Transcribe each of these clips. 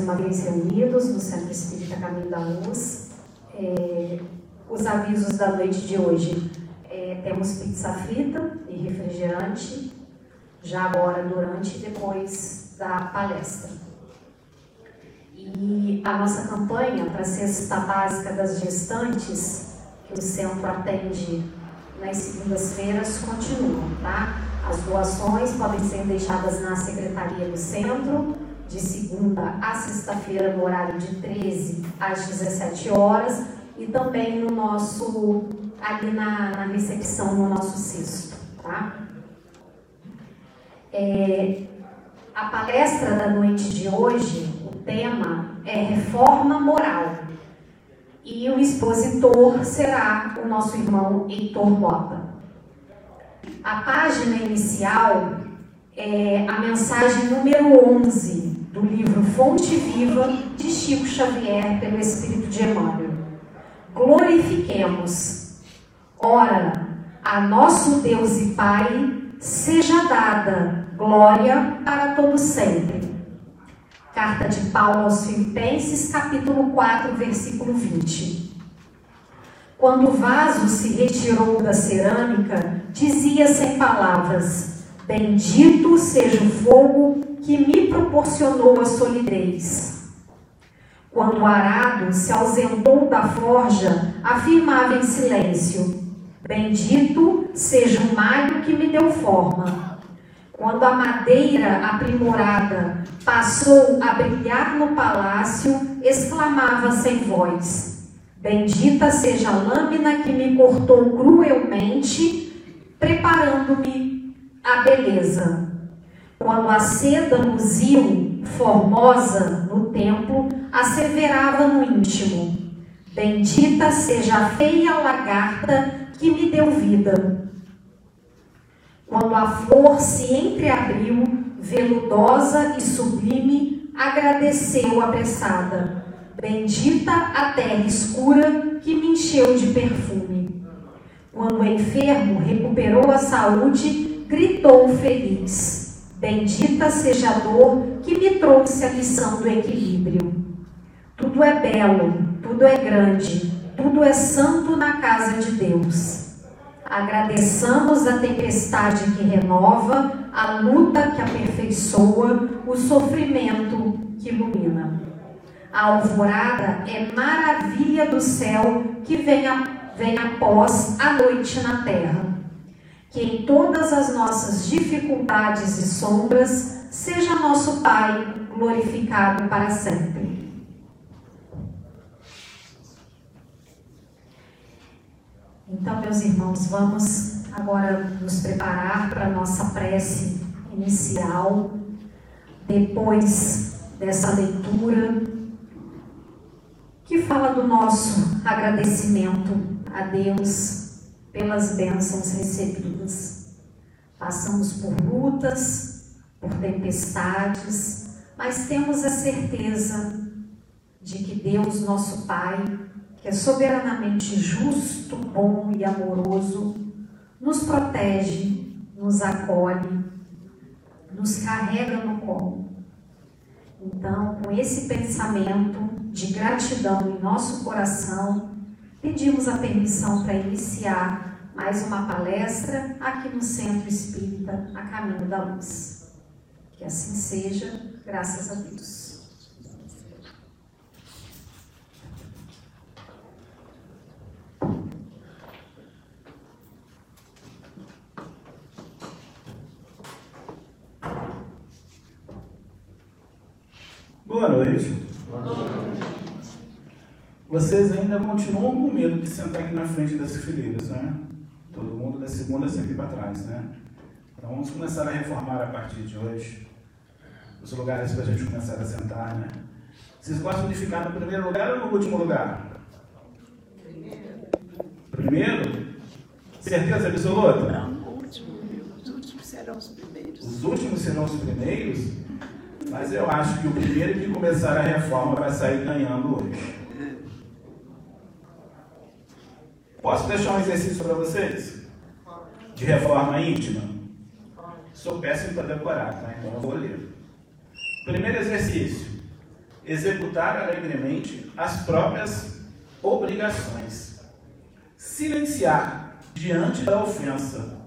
uma vez reunidos no Centro Espírita Caminho da Luz. É, os avisos da noite de hoje. É, temos pizza frita e refrigerante, já agora, durante e depois da palestra. E a nossa campanha para a cesta básica das gestantes, que o centro atende nas segundas-feiras, continua, tá? As doações podem ser deixadas na secretaria do centro, de segunda a sexta-feira, no horário de 13 às 17 horas, e também no nosso, ali na, na recepção, no nosso cesto, tá? É, a palestra da noite de hoje, o tema é reforma moral. E o expositor será o nosso irmão Heitor Mota. A página inicial é a mensagem número 11 do livro Fonte Viva de Chico Xavier pelo Espírito de Emmanuel. Glorifiquemos. Ora, a nosso Deus e Pai seja dada glória para todo sempre. Carta de Paulo aos Filipenses, capítulo 4, versículo 20. Quando o vaso se retirou da cerâmica, dizia sem palavras: Bendito seja o fogo que me proporcionou a solidez. Quando o arado se ausentou da forja, afirmava em silêncio: Bendito seja o malho que me deu forma. Quando a madeira aprimorada passou a brilhar no palácio, exclamava sem voz: Bendita seja a lâmina que me cortou cruelmente, preparando-me a beleza. Quando a seda luziu, formosa, no templo, asseverava no íntimo: Bendita seja a feia lagarta que me deu vida. Quando a flor se entreabriu, veludosa e sublime, agradeceu apressada Bendita a terra escura que me encheu de perfume. Quando o enfermo recuperou a saúde, gritou feliz: Bendita seja a dor que me trouxe a lição do equilíbrio. Tudo é belo, tudo é grande, tudo é santo na casa de Deus. Agradeçamos a tempestade que renova, a luta que aperfeiçoa, o sofrimento que ilumina. A alvorada é maravilha do céu que vem, a, vem após a noite na terra. Que em todas as nossas dificuldades e sombras seja nosso Pai glorificado para sempre. Então, meus irmãos, vamos agora nos preparar para a nossa prece inicial, depois dessa leitura que fala do nosso agradecimento a Deus pelas bênçãos recebidas. Passamos por lutas, por tempestades, mas temos a certeza de que Deus, nosso Pai, que é soberanamente justo, bom e amoroso, nos protege, nos acolhe, nos carrega no colo. Então, com esse pensamento, de gratidão em nosso coração, pedimos a permissão para iniciar mais uma palestra aqui no Centro Espírita A Caminho da Luz. Que assim seja, graças a Deus. Boa noite. Vocês ainda continuam com medo de sentar aqui na frente das fileiras, né? Todo mundo da segunda sempre para trás, né? Então vamos começar a reformar a partir de hoje os lugares para a gente começar a sentar, né? Vocês gostam de ficar no primeiro lugar ou no último lugar? Primeiro. Primeiro? Certeza absoluta? Não, último. Os últimos serão os primeiros. Os últimos serão os primeiros? Mas eu acho que o primeiro que começar a reforma vai sair ganhando hoje. Posso deixar um exercício para vocês? de reforma íntima? Sou péssimo para decorar, tá? Então eu vou ler. Primeiro exercício: executar alegremente as próprias obrigações. Silenciar diante da ofensa.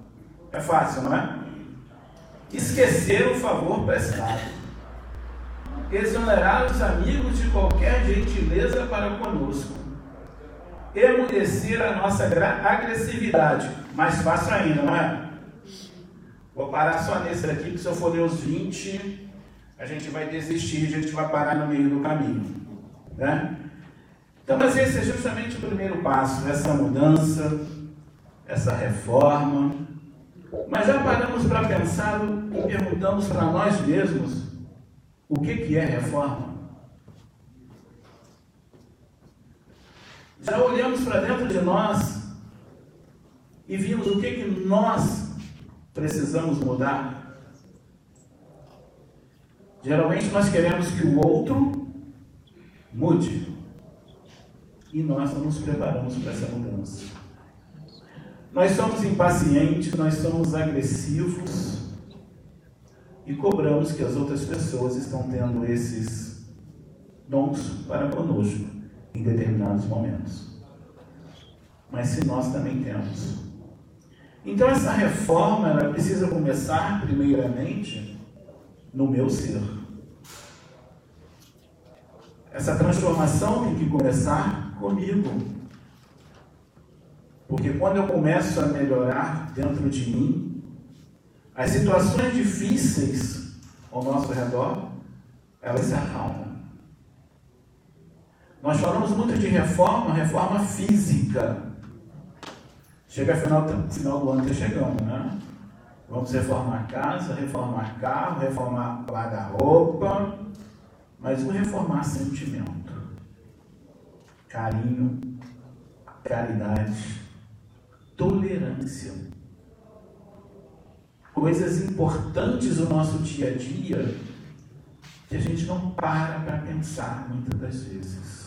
É fácil, não é? Esquecer o favor prestado. Exonerar os amigos de qualquer gentileza para conosco. Emudecer a nossa agressividade. Mais fácil ainda, não é? Vou parar só nesse aqui, porque se eu for ler os 20, a gente vai desistir, a gente vai parar no meio do caminho. Né? Então, mas esse é justamente o primeiro passo, essa mudança, essa reforma. Mas já paramos para pensar e perguntamos para nós mesmos o que, que é reforma? Já olhamos para dentro de nós e vimos o que, que nós precisamos mudar? Geralmente nós queremos que o outro mude e nós não nos preparamos para essa mudança. Nós somos impacientes, nós somos agressivos e cobramos que as outras pessoas estão tendo esses dons para conosco em determinados momentos. Mas se nós também temos. Então essa reforma ela precisa começar primeiramente no meu ser. Essa transformação tem que começar comigo. Porque quando eu começo a melhorar dentro de mim, as situações difíceis ao nosso redor, elas se acalmam. Nós falamos muito de reforma, reforma física. Chega final, final do ano, está chegando, né? Vamos reformar casa, reformar carro, reformar guarda-roupa, mas o reformar sentimento, carinho, caridade, tolerância. Coisas importantes do nosso dia a dia que a gente não para para pensar muitas das vezes.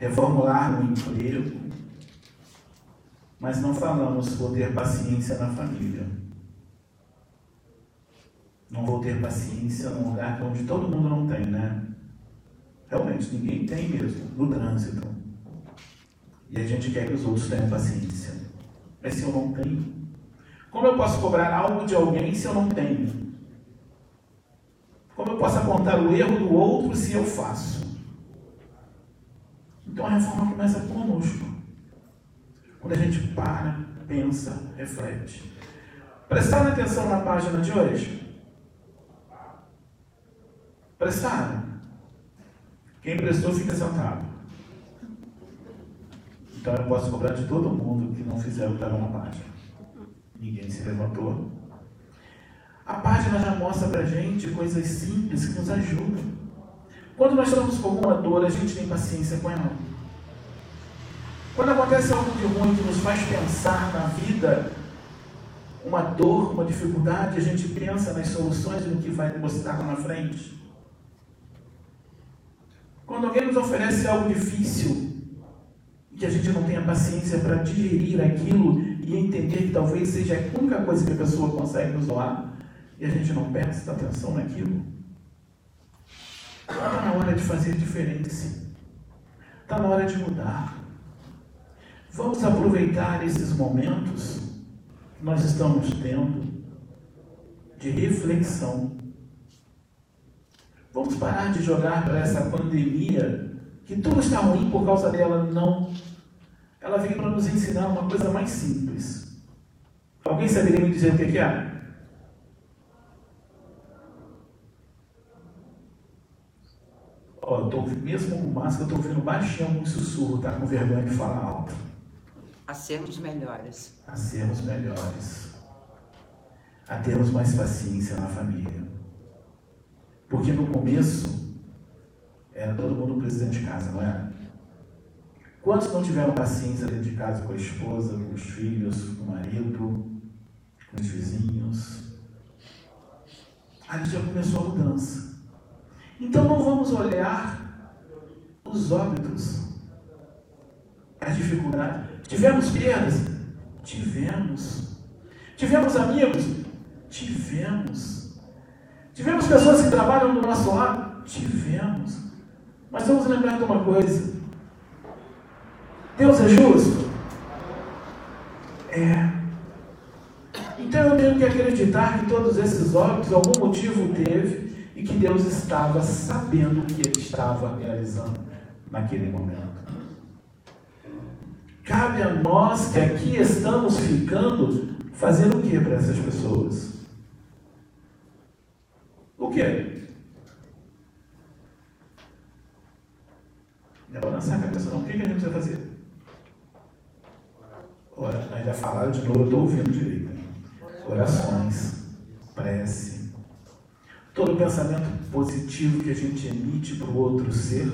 Reformular o emprego, mas não falamos vou ter paciência na família. Não vou ter paciência num lugar onde todo mundo não tem, né? Realmente, ninguém tem mesmo, no trânsito. E a gente quer que os outros tenham paciência. Mas se eu não tenho, como eu posso cobrar algo de alguém se eu não tenho? Como eu posso apontar o erro do outro se eu faço? Então a reforma começa conosco. Quando a gente para, pensa, reflete. Prestaram atenção na página de hoje? Prestaram? Quem prestou fica sentado. Então eu posso cobrar de todo mundo que não fizer o que na página. Ninguém se levantou. A página já mostra para gente coisas simples que nos ajudam. Quando nós estamos com alguma dor, a gente tem paciência com ela. Quando acontece algo de ruim que nos faz pensar na vida, uma dor, uma dificuldade, a gente pensa nas soluções e no que vai mostrar lá na frente. Quando alguém nos oferece algo difícil, que a gente não tenha paciência para digerir aquilo e entender que talvez seja a única coisa que a pessoa consegue nos doar e a gente não presta atenção naquilo. Está na hora de fazer diferença. Está na hora de mudar. Vamos aproveitar esses momentos que nós estamos tendo de reflexão. Vamos parar de jogar para essa pandemia que tudo está ruim por causa dela. Não ela veio para nos ensinar uma coisa mais simples. Alguém saberia me dizer o que é? Tô, mesmo com máscara, eu estou ouvindo baixinho um sussurro, tá com vergonha de falar alto. A sermos melhores. A sermos melhores. A termos mais paciência na família. Porque no começo era todo mundo presidente de casa, não era? Quantos não tiveram paciência dentro de casa com a esposa, com os filhos, com o marido, com os vizinhos? Ali já começou a mudança. Então não vamos olhar os óbitos, as dificuldades. Tivemos perdas? Tivemos. Tivemos amigos? Tivemos. Tivemos pessoas que trabalham do nosso lado? Tivemos. Mas vamos lembrar de uma coisa: Deus é justo? É. Então eu tenho que acreditar que todos esses óbitos algum motivo teve e que Deus estava sabendo o que ele estava realizando naquele momento. Cabe a nós que aqui estamos ficando fazer o que para essas pessoas? O que? Balançar a cabeça, não. O que, a gente vai fazer? Ora, nós já falaram de novo, eu estou ouvindo direito. Orações, prece. Todo pensamento positivo que a gente emite para o outro ser,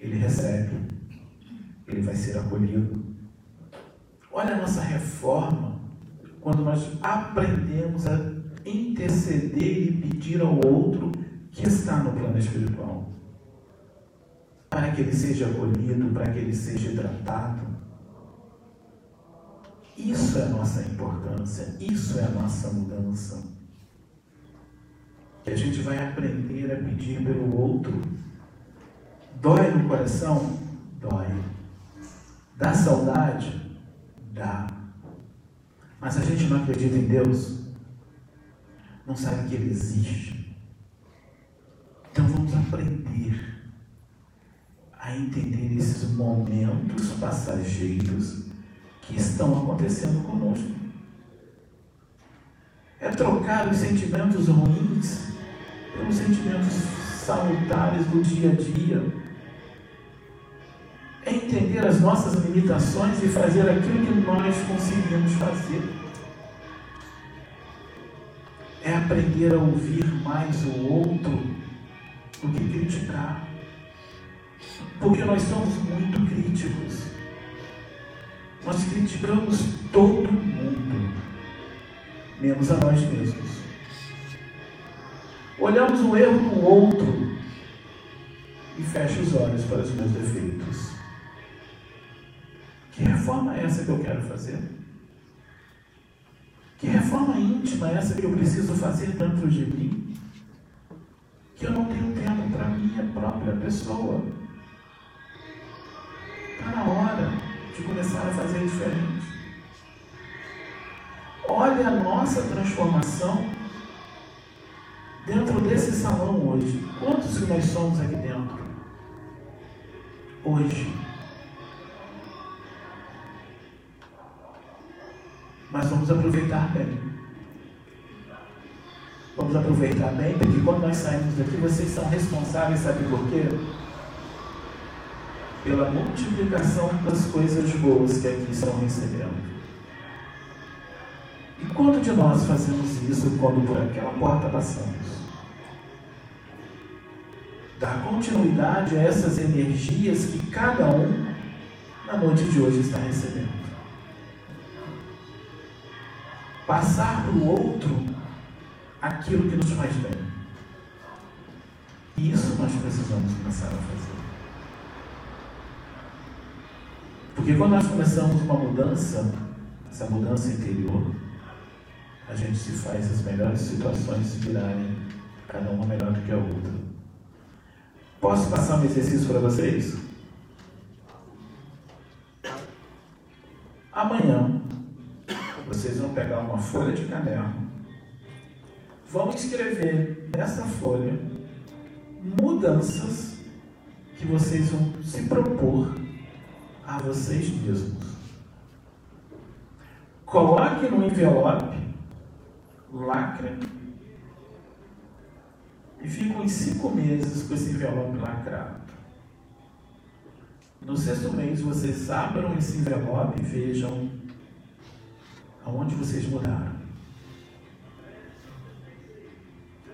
ele recebe. Ele vai ser acolhido. Olha a nossa reforma, quando nós aprendemos a interceder e pedir ao outro que está no plano espiritual. Para que ele seja acolhido, para que ele seja tratado. Isso é a nossa importância, isso é a nossa mudança. Que a gente vai aprender a pedir pelo outro. Dói no coração? Dói. Dá saudade? Dá. Mas a gente não acredita em Deus, não sabe que Ele existe. Então vamos aprender a entender esses momentos passageiros que estão acontecendo conosco. É trocar os sentimentos ruins pelos sentimentos salutares do dia a dia. Entender as nossas limitações e fazer aquilo que nós conseguimos fazer. É aprender a ouvir mais o outro do que criticar. Porque nós somos muito críticos. Nós criticamos todo mundo, menos a nós mesmos. Olhamos o erro no outro e fecha os olhos para os meus defeitos. Que reforma é essa que eu quero fazer? Que reforma íntima é essa que eu preciso fazer dentro de mim? Que eu não tenho tempo para minha própria pessoa. Está na hora de começar a fazer diferente. Olha a nossa transformação dentro desse salão hoje. Quantos que nós somos aqui dentro? Hoje. Mas vamos aproveitar bem. Vamos aproveitar bem, porque quando nós saímos daqui, vocês são responsáveis, sabe por quê? pela multiplicação das coisas boas que aqui estão recebendo. E quanto de nós fazemos isso quando por aquela porta passamos? Dar continuidade a essas energias que cada um na noite de hoje está recebendo. Passar para o outro aquilo que nos faz bem. Isso nós precisamos começar a fazer. Porque quando nós começamos uma mudança, essa mudança interior, a gente se faz as melhores situações se virarem cada uma melhor do que a outra. Posso passar um exercício para vocês? Amanhã, vocês vão pegar uma folha de caderno, vão escrever nessa folha mudanças que vocês vão se propor a vocês mesmos. Coloque no envelope, lacre, e ficam uns cinco meses com esse envelope lacrado. No sexto mês, vocês abram esse envelope e vejam aonde vocês mudaram.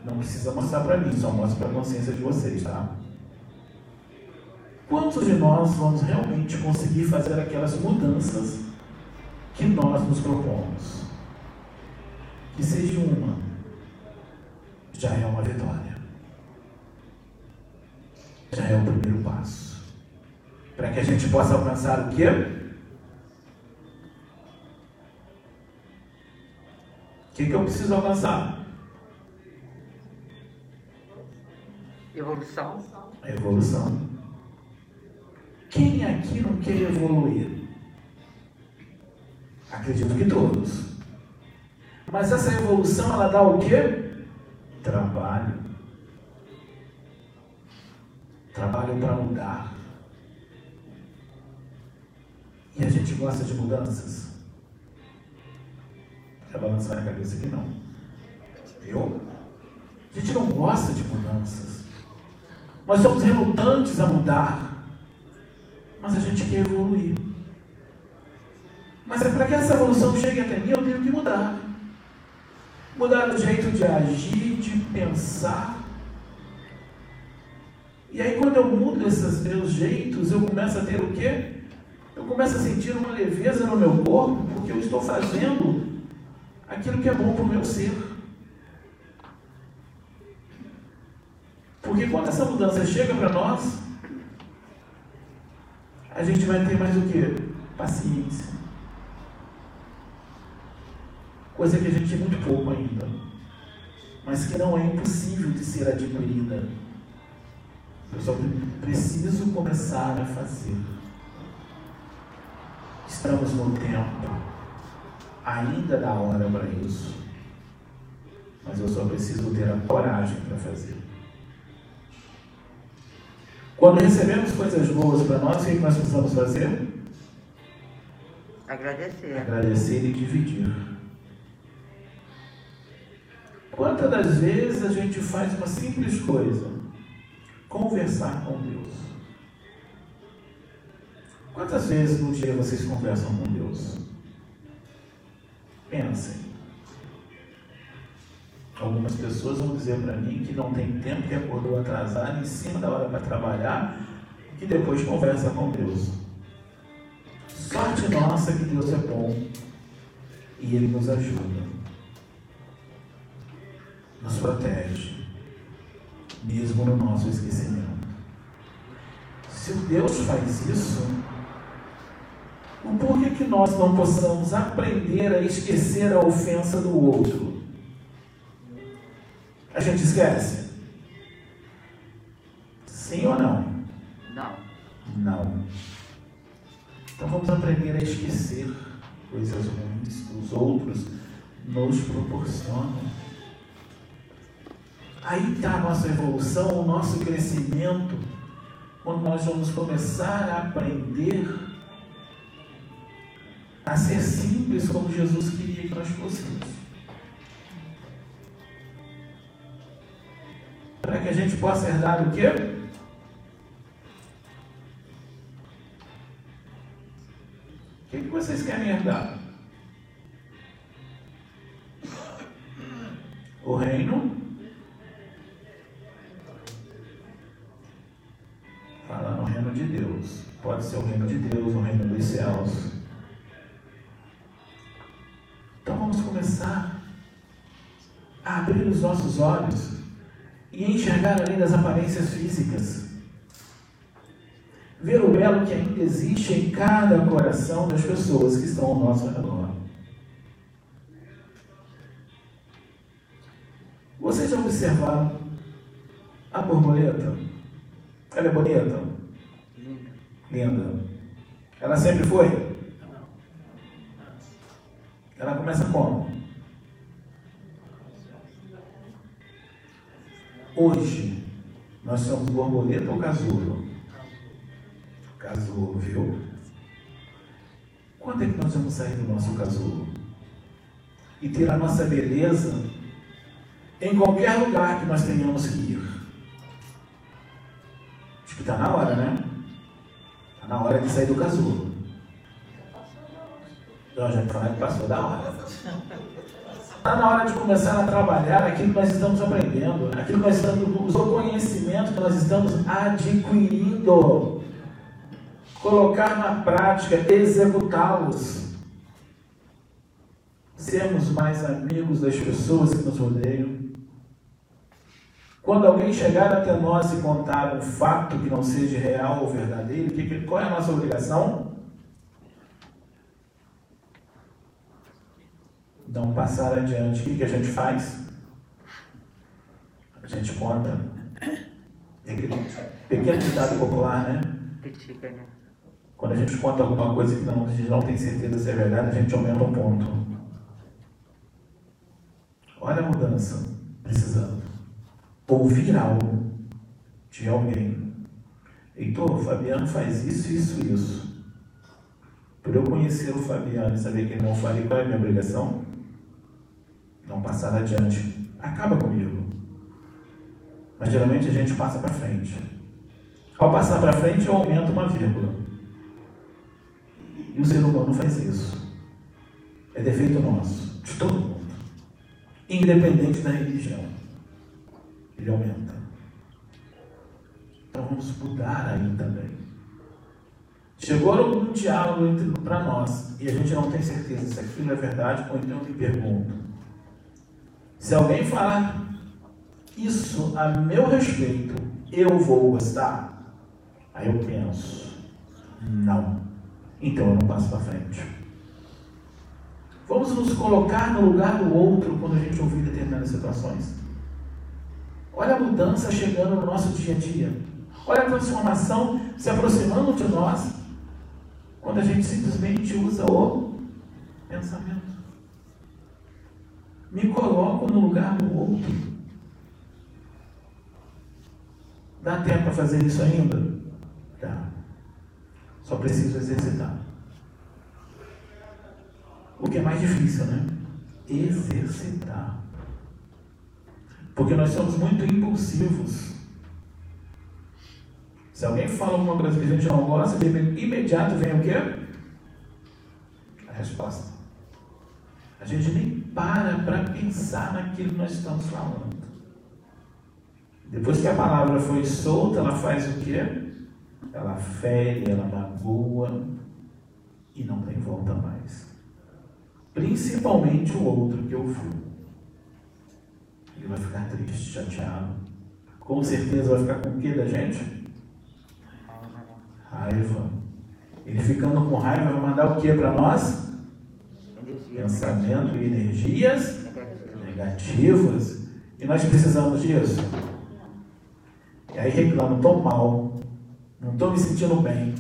Não precisa mostrar para mim, só mostra para a consciência de vocês, tá? Quantos de nós vamos realmente conseguir fazer aquelas mudanças que nós nos propomos? Que seja uma, já é uma vitória. Já é o primeiro passo. Para que a gente possa alcançar o quê? Que, que eu preciso alcançar? Evolução. Evolução. Quem aqui não quer evoluir? Acredito que todos. Mas essa evolução ela dá o quê? Trabalho. Trabalho para mudar. E a gente gosta de mudanças? Quer balançar a cabeça aqui não. Eu? A gente não gosta de mudanças. Nós somos relutantes a mudar. Mas a gente quer evoluir. Mas é para que essa evolução chegue até mim, eu tenho que mudar. Mudar o jeito de agir, de pensar. E aí quando eu mudo esses meus jeitos, eu começo a ter o quê? Eu começo a sentir uma leveza no meu corpo, porque eu estou fazendo aquilo que é bom para o meu ser. Porque quando essa mudança chega para nós, a gente vai ter mais o que? Paciência. Coisa que a gente tem muito pouco ainda, mas que não é impossível de ser adquirida. Eu só preciso começar a fazer. Estamos no tempo, ainda dá hora para isso, mas eu só preciso ter a coragem para fazer. Quando recebemos coisas boas para nós, o que nós precisamos fazer? Agradecer. Agradecer e dividir. Quantas das vezes a gente faz uma simples coisa? Conversar com Deus. Quantas vezes no dia vocês conversam com Deus? Pensem. Algumas pessoas vão dizer para mim que não tem tempo, que acordou atrasado, em cima da hora para trabalhar, que depois conversa com Deus. Sorte nossa que Deus é bom e Ele nos ajuda, nos protege, mesmo no nosso esquecimento. Se Deus faz isso, por que, que nós não possamos aprender a esquecer a ofensa do outro? A gente esquece? Sim ou não? Não. Não. Então vamos aprender a esquecer coisas ruins que os outros nos proporcionam. Aí está a nossa evolução, o nosso crescimento, quando nós vamos começar a aprender a ser simples como Jesus queria que nós fôssemos. para que a gente possa herdar o quê? O que, que vocês querem herdar? O reino. Fala no reino de Deus. Pode ser o reino de Deus, o reino dos céus. Vamos começar a abrir os nossos olhos e enxergar além das aparências físicas. Ver o belo que ainda existe em cada coração das pessoas que estão ao nosso redor. Vocês já observaram a borboleta? Ela é bonita? Linda. Ela sempre foi? Começa como? Hoje, nós somos borboleta ou casulo? Casulo, viu? Quando é que nós vamos sair do nosso casulo? E ter a nossa beleza em qualquer lugar que nós tenhamos que ir. Acho que está na hora, né? Está na hora de sair do casulo. Já falamos que passou da hora. Está na hora de começar a trabalhar aquilo que nós estamos aprendendo, aquilo que nós estamos, o conhecimento que nós estamos adquirindo. Colocar na prática, executá-los. Sermos mais amigos das pessoas que nos rodeiam. Quando alguém chegar até nós e contar um fato que não seja real ou verdadeiro, qual é a nossa obrigação? Não passar adiante, o que, que a gente faz? A gente conta. Pequeno ditado popular, né? Né? Quando a gente conta alguma coisa que não, a gente não tem certeza se é verdade, a gente aumenta um ponto. Olha a mudança precisando. Ouvir algo de alguém. Heitor, o Fabiano faz isso, isso, isso. Por eu conhecer o Fabiano e saber que ele não faria, qual é a minha obrigação? Não passar adiante. Acaba comigo. Mas geralmente a gente passa para frente. Ao passar para frente, eu aumento uma vírgula. E o ser humano faz isso. É defeito nosso, de todo mundo. Independente da religião. Ele aumenta. Então vamos mudar aí também. Chegou algum diálogo para nós e a gente não tem certeza se aquilo é verdade ou então me pergunto. Se alguém falar isso a meu respeito, eu vou gostar? Aí eu penso, não. Então eu não passo para frente. Vamos nos colocar no lugar do outro quando a gente ouvir determinadas situações. Olha a mudança chegando no nosso dia a dia. Olha a transformação se aproximando de nós quando a gente simplesmente usa o pensamento. Me coloco no lugar do outro. Dá tempo para fazer isso ainda? Dá. Só preciso exercitar. O que é mais difícil, né? Exercitar. Porque nós somos muito impulsivos. Se alguém fala alguma coisa que a gente não gosta, de imediato vem o quê? A resposta. A gente nem para para pensar naquilo que nós estamos falando. Depois que a palavra foi solta, ela faz o quê? Ela fere, ela magoa e não tem volta mais. Principalmente o outro que ouviu. Ele vai ficar triste, chateado. Com certeza vai ficar com o que da gente? Raiva. Ele ficando com raiva vai mandar o que para nós? Pensamento e energias negativas. E nós precisamos disso. E aí reclamo, estou mal, não estou me sentindo bem.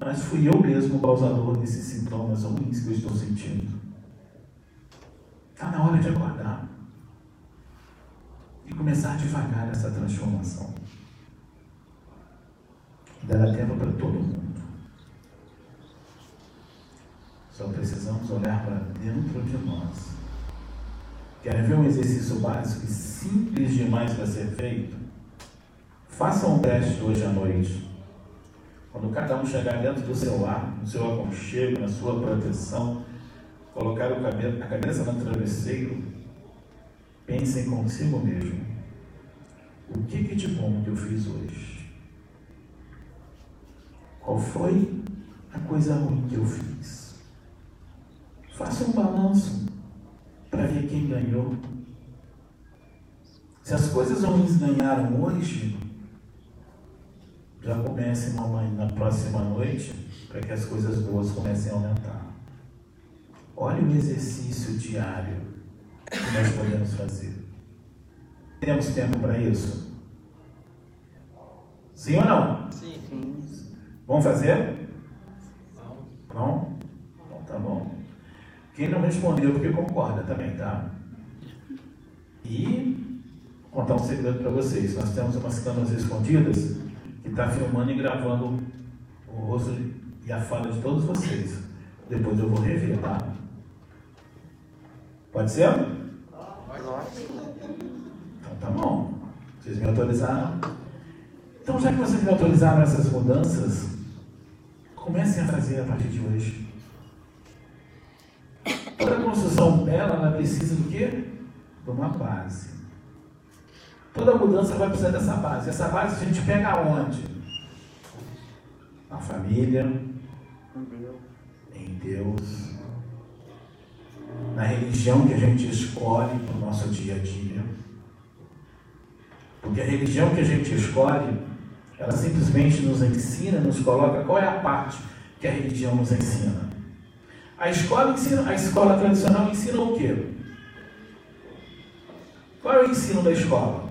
Mas fui eu mesmo o causador desses sintomas ruins que eu estou sentindo. Está na hora de acordar e começar devagar essa transformação. Dará tempo para todo mundo. Só precisamos olhar para dentro de nós. Quer ver um exercício básico e simples demais para ser feito? Faça um teste hoje à noite. Quando cada um chegar dentro do seu lar, no seu aconchego, na sua proteção, colocar a cabeça no travesseiro, pensem consigo mesmo. O que, que de bom que eu fiz hoje? Qual foi a coisa ruim que eu fiz? Faça um balanço para ver quem ganhou. Se as coisas ruins ganharam hoje, já comece mamãe na próxima noite para que as coisas boas comecem a aumentar. Olha o exercício diário que nós podemos fazer. Temos tempo para isso? Sim ou não? Sim. Sim. Vamos fazer? Não. Não? Então tá bom. Quem não respondeu porque concorda também, tá? E vou contar um segredo para vocês. Nós temos umas câmeras escondidas que está filmando e gravando o rosto e a fala de todos vocês. Depois eu vou rever, tá? Pode ser? Então tá bom. Vocês me autorizaram? Então, já que vocês me autorizaram essas mudanças, comecem a fazer a partir de hoje. Construção bela, ela precisa do quê? De uma base. Toda mudança vai precisar dessa base. Essa base a gente pega onde? Na família, em Deus, na religião que a gente escolhe para o nosso dia a dia. Porque a religião que a gente escolhe, ela simplesmente nos ensina, nos coloca qual é a parte que a religião nos ensina. A escola, ensina, a escola tradicional ensina o quê? Qual é o ensino da escola?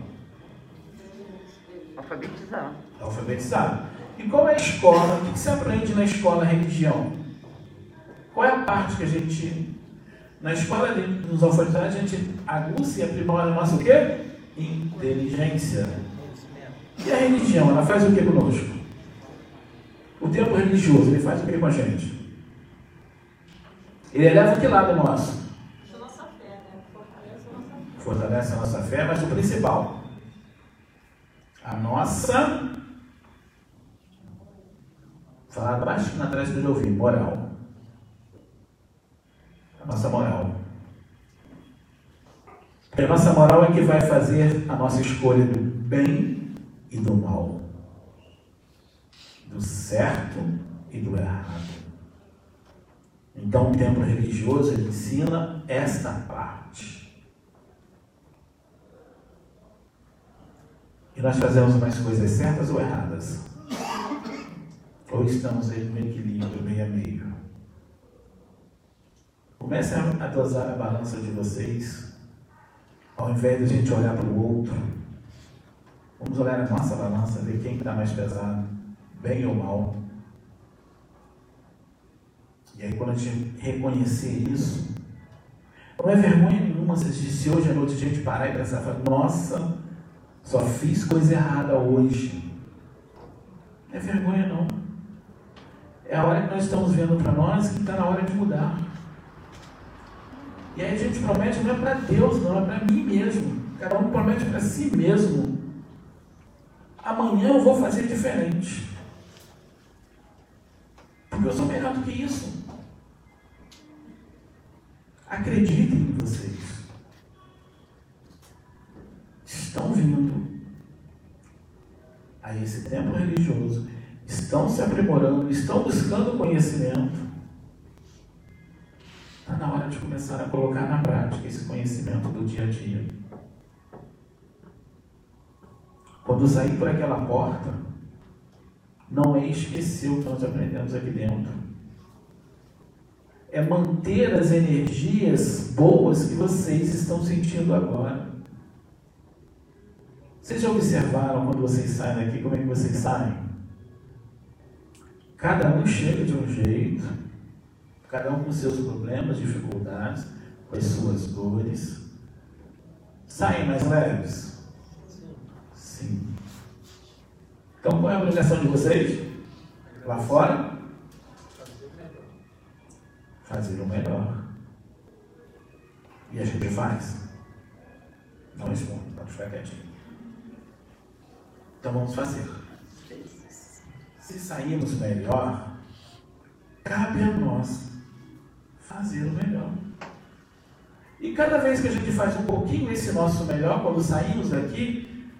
Alfabetizar. Alfabetizar. E qual é a escola? O que se aprende na escola religião? Qual é a parte que a gente. Na escola nos alfabetizados, a gente aguça e aprimora a nossa o quê? Inteligência. E a religião, ela faz o que conosco? O tempo religioso, ele faz o que com a gente? Ele eleva que lado nosso? Fortalece a nossa fé, mas o principal, a nossa. Falar baixinho atrás do ouvir, moral. A nossa moral. Porque a nossa moral é que vai fazer a nossa escolha do bem e do mal, do certo e do errado. Então, o templo religioso ensina esta parte. E nós fazemos mais coisas certas ou erradas? Ou estamos aí no equilíbrio, meio a meio? Comece a dosar a balança de vocês, ao invés de a gente olhar para o outro. Vamos olhar a nossa balança, ver quem está mais pesado, bem ou mal. E aí, quando a gente reconhecer isso, não é vergonha nenhuma se, hoje à noite a gente parar e pensar, nossa, só fiz coisa errada hoje. Não é vergonha, não. É a hora que nós estamos vendo para nós que está na hora de mudar. E aí a gente promete não é para Deus, não, é para mim mesmo. Cada um promete para si mesmo. Amanhã eu vou fazer diferente. Eu sou melhor do que isso. Acreditem em vocês. Estão vindo a esse templo religioso, estão se aprimorando, estão buscando conhecimento. Está na hora de começar a colocar na prática esse conhecimento do dia a dia. Quando sair por aquela porta, não é esquecer o que nós aprendemos aqui dentro é manter as energias boas que vocês estão sentindo agora. Vocês já observaram quando vocês saem daqui como é que vocês saem? Cada um chega de um jeito, cada um com seus problemas, dificuldades, com as suas dores. Saem mais leves? Sim. Então qual é a obrigação de vocês? Lá fora? fazer o melhor. E a gente faz. Não responde, vamos ficar quietinho. Então vamos fazer. Se sairmos melhor, cabe a nós fazer o melhor. E cada vez que a gente faz um pouquinho esse nosso melhor, quando saímos daqui,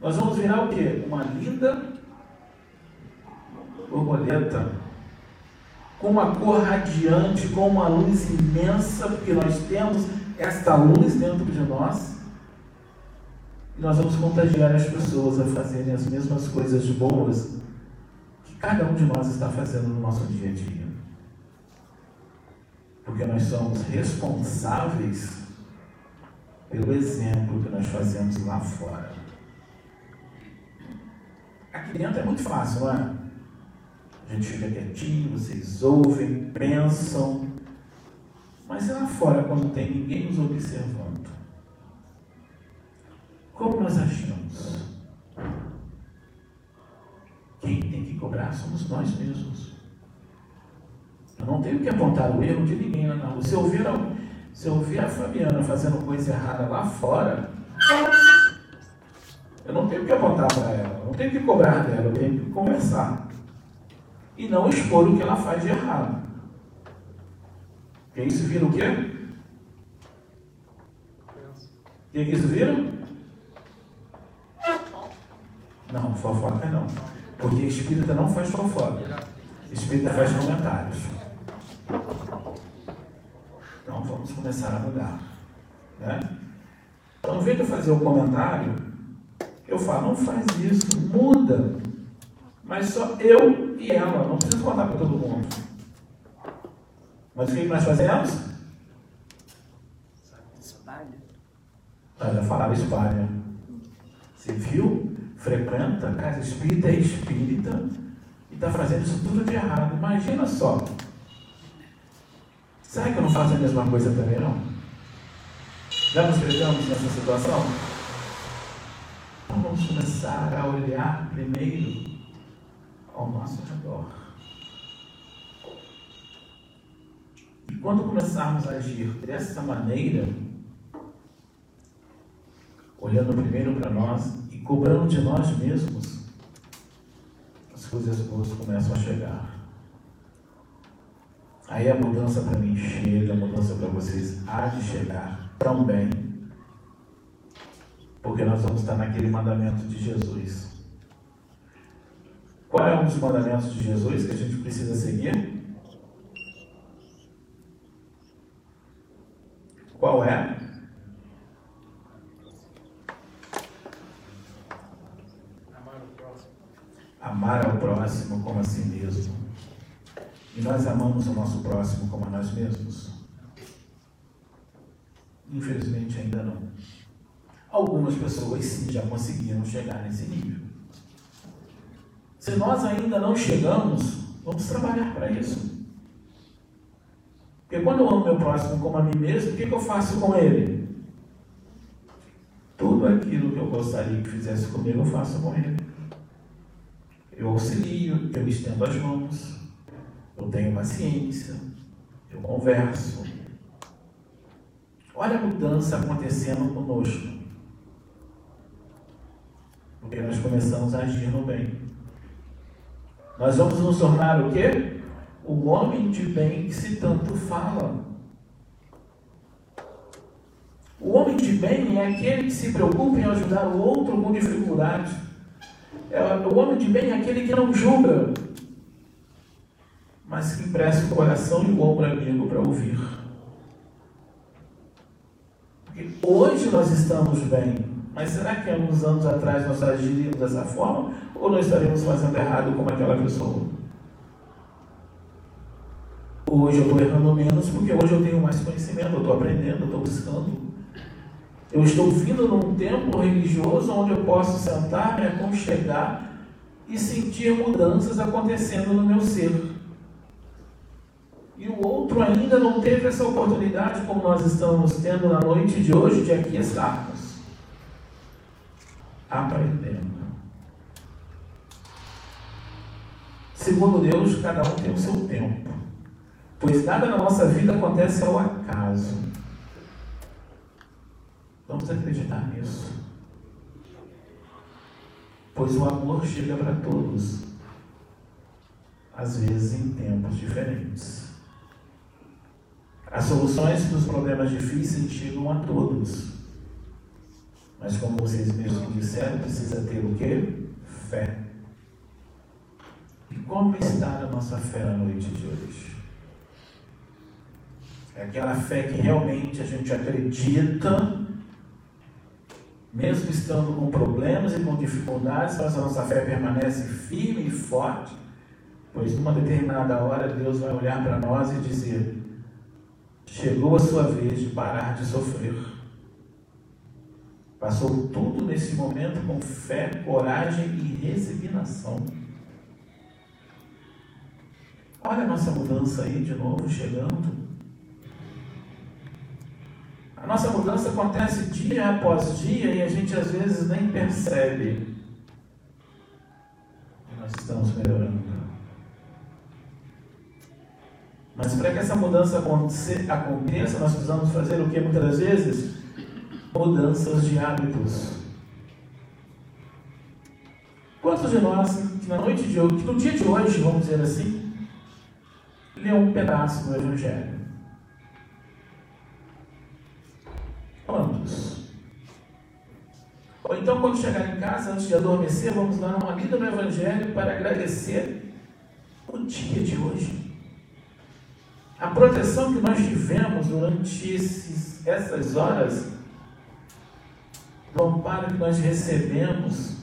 nós vamos virar o quê? Uma linda borboleta com uma cor radiante, com uma luz imensa, porque nós temos esta luz dentro de nós. E nós vamos contagiar as pessoas a fazerem as mesmas coisas boas que cada um de nós está fazendo no nosso dia a dia. Porque nós somos responsáveis pelo exemplo que nós fazemos lá fora. Aqui dentro é muito fácil, não é? A gente fica quietinho, vocês ouvem, pensam. Mas e lá fora, quando não tem ninguém nos observando? Como nós achamos? Quem tem que cobrar somos nós mesmos. Eu não tenho que apontar o erro de ninguém lá na rua. Se eu ouvir se eu ouvir a Fabiana fazendo coisa errada lá fora, eu não tenho que apontar para ela, não tenho que cobrar dela, eu tenho que conversar e não expor o que ela faz de errado. Porque isso vira o quê? O que isso vira? Não, fofoca não. Porque espírita não faz fofoca. Espírita faz comentários. Então vamos começar a mudar. Né? Então, ao invés de fazer o comentário, eu falo, não faz isso, muda. Mas só eu e ela, não preciso contar para todo mundo. Mas o que nós fazemos? Espalha. Nós já falaram espalha. Você viu? Frequenta a casa espírita, é espírita e está fazendo isso tudo de errado. Imagina só. Será que eu não faço a mesma coisa também, não? Já nos pegamos nessa situação? Então vamos começar a olhar primeiro ao nosso redor. E quando começarmos a agir dessa maneira, olhando primeiro para nós e cobrando de nós mesmos, as coisas boas começam a chegar. Aí a mudança para mim chega, a mudança para vocês há de chegar também. Porque nós vamos estar naquele mandamento de Jesus. Qual é um dos mandamentos de Jesus que a gente precisa seguir? Qual é? Amar ao próximo como a si mesmo. E nós amamos o nosso próximo como a nós mesmos? Infelizmente ainda não. Algumas pessoas sim já conseguiram chegar nesse nível. Se nós ainda não chegamos, vamos trabalhar para isso. Porque quando eu amo meu próximo como a mim mesmo, o que, que eu faço com ele? Tudo aquilo que eu gostaria que fizesse comigo, eu faço com ele. Eu auxilio, eu estendo as mãos, eu tenho paciência, eu converso. Olha a mudança acontecendo conosco. Porque nós começamos a agir no bem. Nós vamos nos tornar o quê? o homem de bem que se tanto fala. O homem de bem é aquele que se preocupa em ajudar o outro com dificuldade. É, o homem de bem é aquele que não julga, mas que empresta o coração e o ombro amigo para ouvir. Porque hoje nós estamos bem, mas será que há uns anos atrás nós agiríamos dessa forma? Ou nós estaríamos fazendo errado como aquela pessoa? Hoje eu estou errando menos porque hoje eu tenho mais conhecimento, eu estou aprendendo, eu estou buscando. Eu estou vindo num templo religioso onde eu posso sentar, me aconchegar e sentir mudanças acontecendo no meu ser. E o outro ainda não teve essa oportunidade, como nós estamos tendo na noite de hoje, de aqui estarmos aprendendo. Segundo Deus, cada um tem o seu tempo pois nada na nossa vida acontece ao acaso. Vamos acreditar nisso. Pois o amor chega para todos, às vezes em tempos diferentes. As soluções para os problemas difíceis chegam a todos. Mas como vocês mesmos disseram, precisa ter o quê? Fé. E como está a nossa fé na noite de hoje? É aquela fé que realmente a gente acredita, mesmo estando com problemas e com dificuldades, mas a nossa fé permanece firme e forte, pois numa determinada hora Deus vai olhar para nós e dizer: chegou a sua vez de parar de sofrer. Passou tudo nesse momento com fé, coragem e resignação. Olha a nossa mudança aí de novo chegando. A nossa mudança acontece dia após dia e a gente às vezes nem percebe que nós estamos melhorando. Mas para que essa mudança aconteça, nós precisamos fazer o que muitas das vezes? Mudanças de hábitos. Quantos de nós, que na noite de hoje, que no dia de hoje, vamos dizer assim, lê um pedaço do Evangelho? Quantos? Ou então, quando chegar em casa, antes de adormecer, vamos dar uma lida no Evangelho para agradecer o dia de hoje. A proteção que nós tivemos durante esses, essas horas, do amparo que nós recebemos,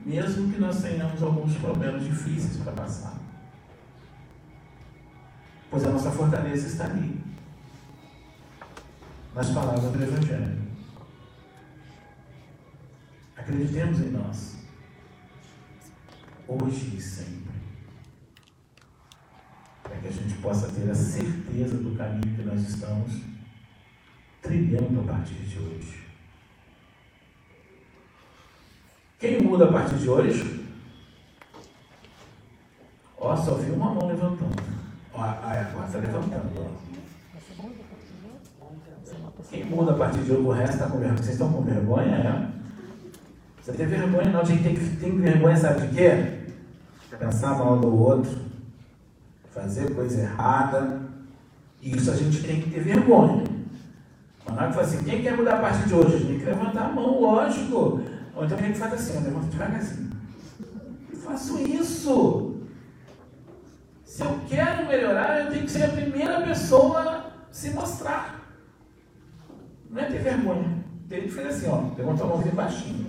mesmo que nós tenhamos alguns problemas difíceis para passar. Pois a nossa fortaleza está ali. Nas palavras do Evangelho. Acreditemos em nós. Hoje e sempre. Para que a gente possa ter a certeza do caminho que nós estamos trilhando a partir de hoje. Quem muda a partir de hoje? Ó, só vi uma mão levantando. Ó, a agora está levantando. Quem muda a partir de hoje, o resto está com vergonha. Vocês estão com vergonha, é? Você tem vergonha não, a gente tem, que, tem vergonha, sabe de quê? Pensar mal do outro, fazer coisa errada. Isso a gente tem que ter vergonha. Que fala assim, quem quer mudar a partir de hoje? Tem que levantar a mão, lógico. Ou então a gente faz assim, levanta devagarzinho. Eu faço isso. Se eu quero melhorar, eu tenho que ser a primeira pessoa a se mostrar. Não é ter vergonha. Tem que fazer assim, ó. Levanta a mãozinha baixinho.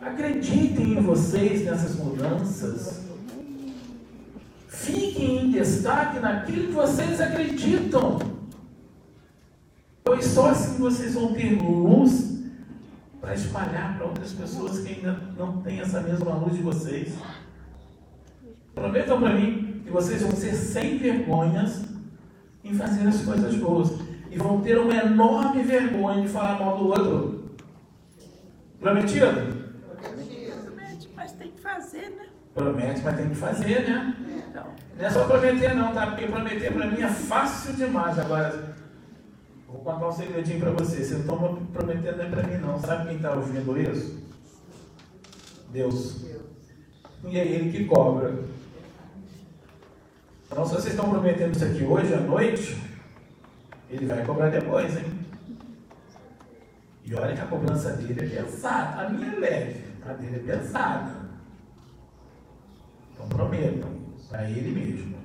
Acreditem em vocês nessas mudanças. Fiquem em destaque naquilo que vocês acreditam. Pois só assim vocês vão ter luz para espalhar para outras pessoas que ainda não têm essa mesma luz de vocês. Prometam para mim que vocês vão ser sem vergonhas em fazer as coisas boas. E vão ter uma enorme vergonha de falar mal do outro. Prometido? Promete, mas tem que fazer, né? Promete, mas tem que fazer, né? Então, Não é só prometer não, tá? Porque prometer para mim é fácil demais. Agora, vou contar um segredinho para vocês. Vocês não estão prometendo nem para mim não. Sabe quem está ouvindo isso? Deus. E é Ele que cobra. Então, se vocês estão prometendo isso aqui hoje à noite, Ele vai cobrar depois, hein? E olha que a cobrança dele é pesada. A minha é leve, a dele é pesada. Então prometam para ele mesmo.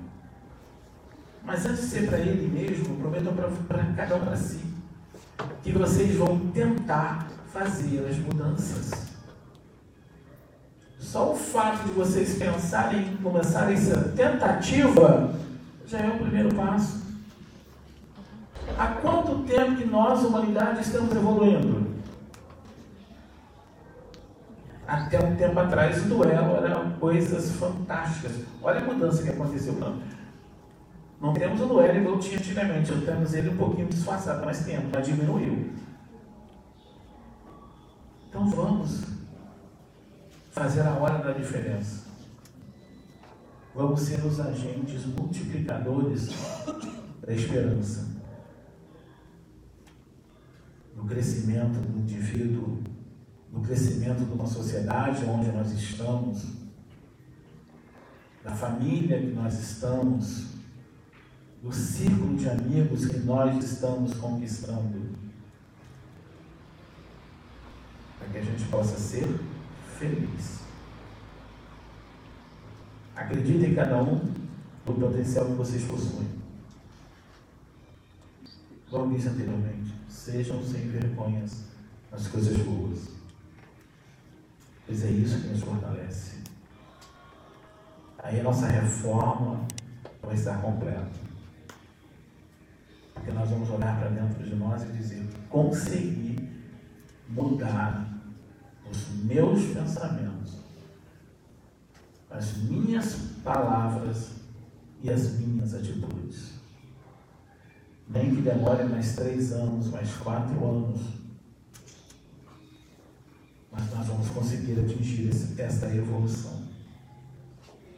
Mas antes de ser para ele mesmo, prometam para cada um para si. Que vocês vão tentar fazer as mudanças. Só o fato de vocês pensarem em começar essa tentativa já é o primeiro passo. Há quanto tempo que nós, humanidade, estamos evoluindo? Até um tempo atrás, o duelo era coisas fantásticas. Olha a mudança que aconteceu. Não, não temos o duelo igual tinha antigamente. Temos ele um pouquinho disfarçado, mas temos, mas diminuiu. Então vamos fazer a hora da diferença. Vamos ser os agentes multiplicadores da esperança. No crescimento do indivíduo, no crescimento de uma sociedade onde nós estamos, da família que nós estamos, do círculo de amigos que nós estamos conquistando. Para que a gente possa ser feliz. Acredite em cada um no potencial que vocês possuem. Como disse anteriormente, sejam sem vergonhas nas coisas boas. Pois é isso que nos fortalece. Aí a nossa reforma vai estar completa. Porque nós vamos olhar para dentro de nós e dizer: consegui mudar os meus pensamentos, as minhas palavras e as minhas atitudes. Nem que demore mais três anos, mais quatro anos, mas nós vamos conseguir atingir essa evolução.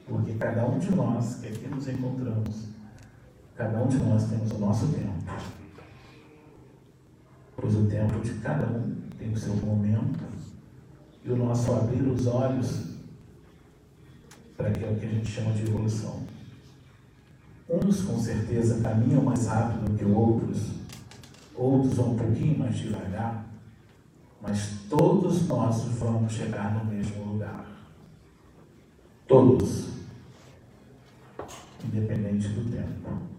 Porque cada um de nós que aqui nos encontramos, cada um de nós temos o nosso tempo. Pois o tempo de cada um tem o seu momento e o nosso abrir os olhos para aquilo que a gente chama de evolução. Uns com certeza caminham mais rápido que outros, outros vão um pouquinho mais devagar, mas todos nós vamos chegar no mesmo lugar. Todos. Independente do tempo.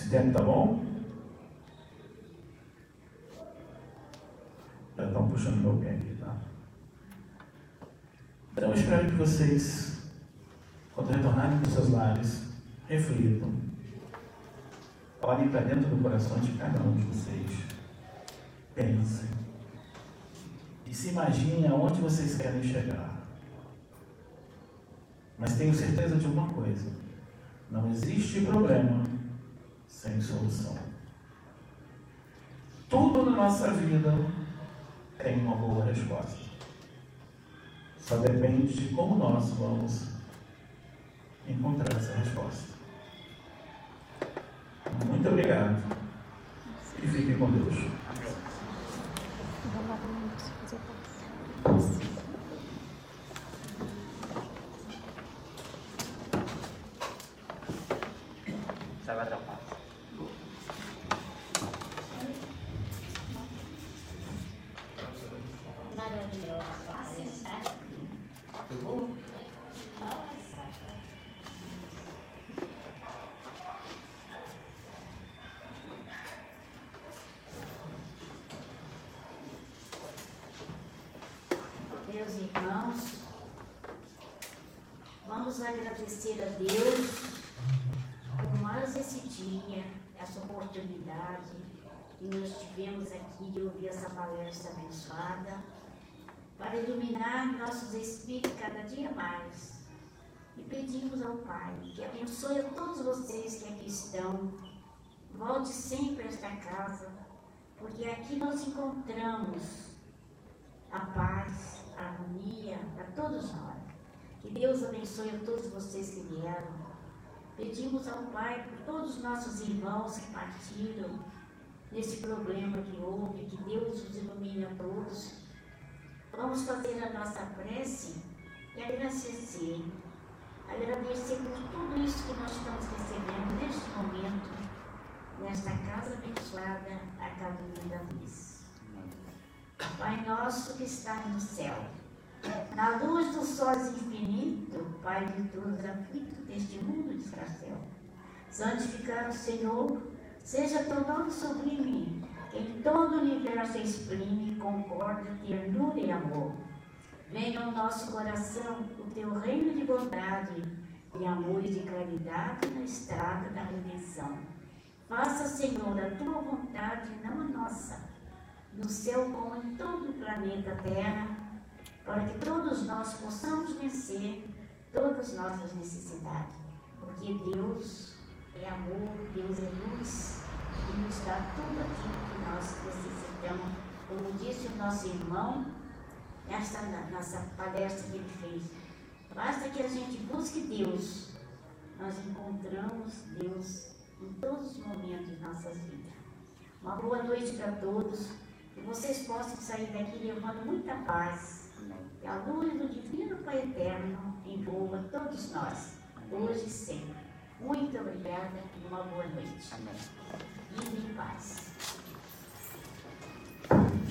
Esse tempo tá bom? Já estão puxando meu pé aqui, tá? Então eu espero que vocês, quando retornarem para os seus lares, reflitam. Olhem para dentro do coração de cada um de vocês. Pensem. E se imaginem aonde vocês querem chegar. Mas tenho certeza de uma coisa: não existe problema sem solução. Tudo na nossa vida tem uma boa resposta. Só depende de como nós vamos encontrar essa resposta. Muito obrigado. E fiquem com Deus. Meus irmãos, vamos agradecer a Deus por mais esse dia, essa oportunidade que nós tivemos aqui de ouvir essa palestra abençoada, para iluminar nossos espíritos cada dia mais. E pedimos ao Pai que abençoe a todos vocês que aqui estão. Volte sempre a esta casa, porque aqui nós encontramos a paz, a harmonia para todos nós. Que Deus abençoe a todos vocês que vieram. Pedimos ao Pai por todos os nossos irmãos que partiram nesse problema que houve, que Deus os ilumine a todos. Vamos fazer a nossa prece e agradecer. Agradecer por tudo isso que nós estamos recebendo neste momento, nesta casa abençoada, a Caminho da Luz. Pai nosso que está no céu, na luz do sol infinito, Pai de todos aflitos deste mundo desgraciado, santificado Senhor, seja teu nome sublime, que em todo o universo exprime concórdia, ternura e amor. Venha ao nosso coração o teu reino de bondade, de amor e de caridade na estrada da redenção. Faça, Senhor, a tua vontade, não a nossa no céu como em todo o planeta Terra, para que todos nós possamos vencer todas as nossas necessidades. Porque Deus é amor, Deus é luz e nos dá tudo aquilo nós necessitamos. Como disse o nosso irmão, nessa nossa palestra que ele fez, basta que a gente busque Deus, nós encontramos Deus em todos os momentos de nossas vidas. Uma boa noite para todos. Que vocês possam sair daqui levando muita paz. Que a luz do Divino Pai Eterno envolva todos nós, hoje e sempre. Muito obrigada e uma boa noite. Amém. Vive em paz.